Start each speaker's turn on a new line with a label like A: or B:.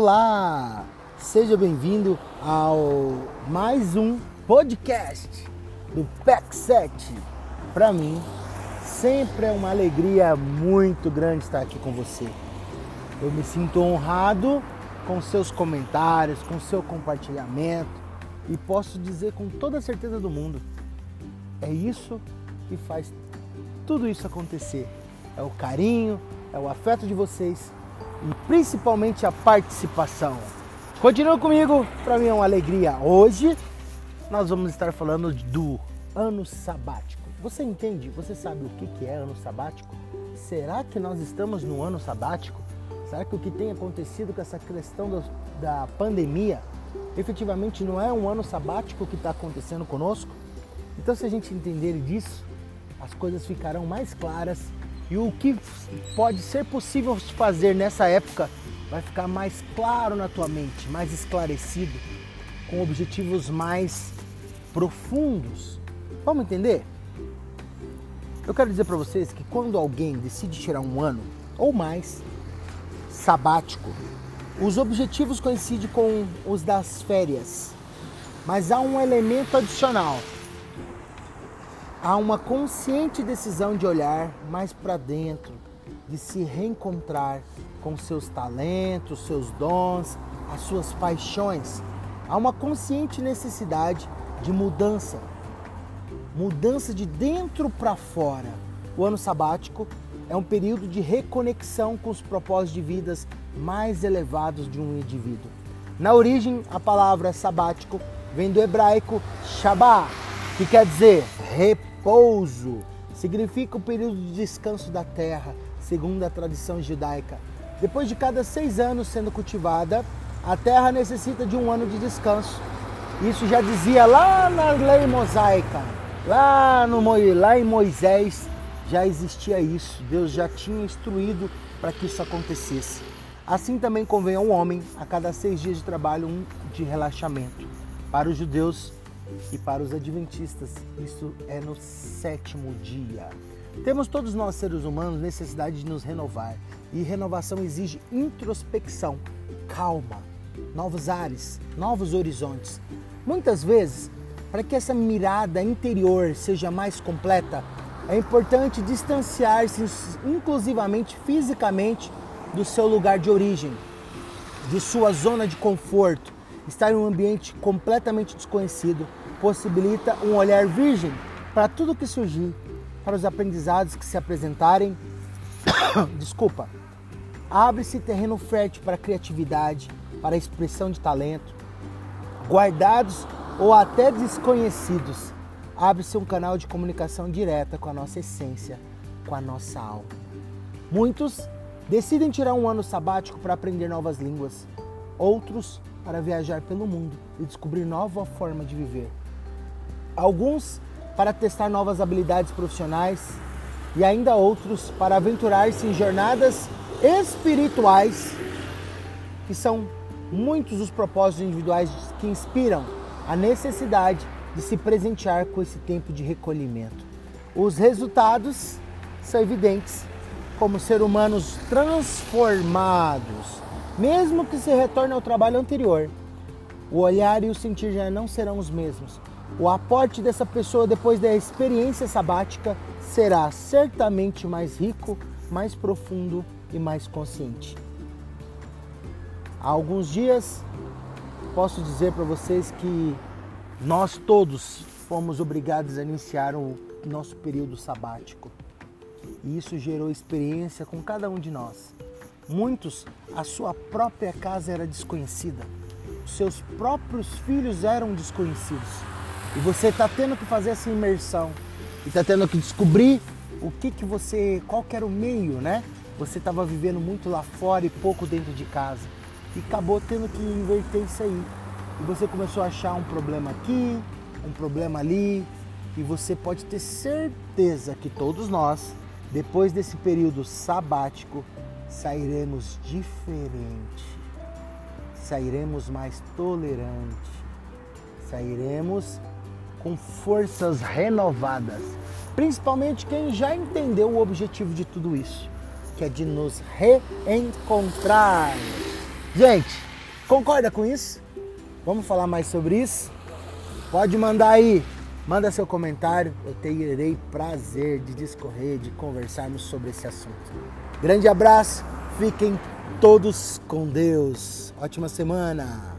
A: Olá, seja bem-vindo ao mais um podcast do PEC 7. Para mim, sempre é uma alegria muito grande estar aqui com você. Eu me sinto honrado com seus comentários, com seu compartilhamento e posso dizer com toda a certeza do mundo, é isso que faz tudo isso acontecer. É o carinho, é o afeto de vocês e principalmente a participação. Continua comigo, para mim é uma alegria. Hoje nós vamos estar falando do ano sabático. Você entende? Você sabe o que é ano sabático? Será que nós estamos no ano sabático? Será que o que tem acontecido com essa questão da pandemia efetivamente não é um ano sabático que está acontecendo conosco? Então, se a gente entender disso, as coisas ficarão mais claras e o que pode ser possível fazer nessa época vai ficar mais claro na tua mente, mais esclarecido, com objetivos mais profundos. Vamos entender? Eu quero dizer para vocês que quando alguém decide tirar um ano ou mais sabático, os objetivos coincidem com os das férias, mas há um elemento adicional Há uma consciente decisão de olhar mais para dentro, de se reencontrar com seus talentos, seus dons, as suas paixões. Há uma consciente necessidade de mudança, mudança de dentro para fora. O ano sabático é um período de reconexão com os propósitos de vidas mais elevados de um indivíduo. Na origem, a palavra sabático vem do hebraico Shabbat, que quer dizer repouso Repouso significa o período de descanso da terra, segundo a tradição judaica. Depois de cada seis anos sendo cultivada, a terra necessita de um ano de descanso. Isso já dizia lá na lei mosaica, lá, no, lá em Moisés já existia isso. Deus já tinha instruído para que isso acontecesse. Assim também convém ao homem, a cada seis dias de trabalho, um de relaxamento. Para os judeus, e para os adventistas, isso é no sétimo dia. Temos todos nós seres humanos necessidade de nos renovar e renovação exige introspecção, calma, novos ares, novos horizontes. Muitas vezes, para que essa mirada interior seja mais completa, é importante distanciar-se inclusivamente fisicamente do seu lugar de origem, de sua zona de conforto, estar em um ambiente completamente desconhecido possibilita um olhar virgem para tudo que surgir, para os aprendizados que se apresentarem. Desculpa. Abre-se terreno fértil para criatividade, para expressão de talento. Guardados ou até desconhecidos, abre-se um canal de comunicação direta com a nossa essência, com a nossa alma. Muitos decidem tirar um ano sabático para aprender novas línguas, outros para viajar pelo mundo e descobrir nova forma de viver alguns para testar novas habilidades profissionais e ainda outros para aventurar-se em jornadas espirituais, que são muitos os propósitos individuais que inspiram a necessidade de se presentear com esse tempo de recolhimento. Os resultados são evidentes, como ser humanos transformados, mesmo que se retorne ao trabalho anterior. O olhar e o sentir já não serão os mesmos, o aporte dessa pessoa depois da experiência sabática será certamente mais rico, mais profundo e mais consciente. Há alguns dias posso dizer para vocês que nós todos fomos obrigados a iniciar o nosso período sabático. E isso gerou experiência com cada um de nós. Muitos, a sua própria casa era desconhecida. Seus próprios filhos eram desconhecidos. E você está tendo que fazer essa imersão e está tendo que descobrir o que que você, qual que era o meio, né? Você estava vivendo muito lá fora e pouco dentro de casa e acabou tendo que inverter isso aí. E você começou a achar um problema aqui, um problema ali, e você pode ter certeza que todos nós, depois desse período sabático, sairemos diferente, sairemos mais tolerante, sairemos com forças renovadas. Principalmente quem já entendeu o objetivo de tudo isso, que é de nos reencontrar. Gente, Concorda com isso? Vamos falar mais sobre isso? Pode mandar aí, manda seu comentário. Eu terei prazer de discorrer, de conversarmos sobre esse assunto. Grande abraço, fiquem todos com Deus. Ótima semana.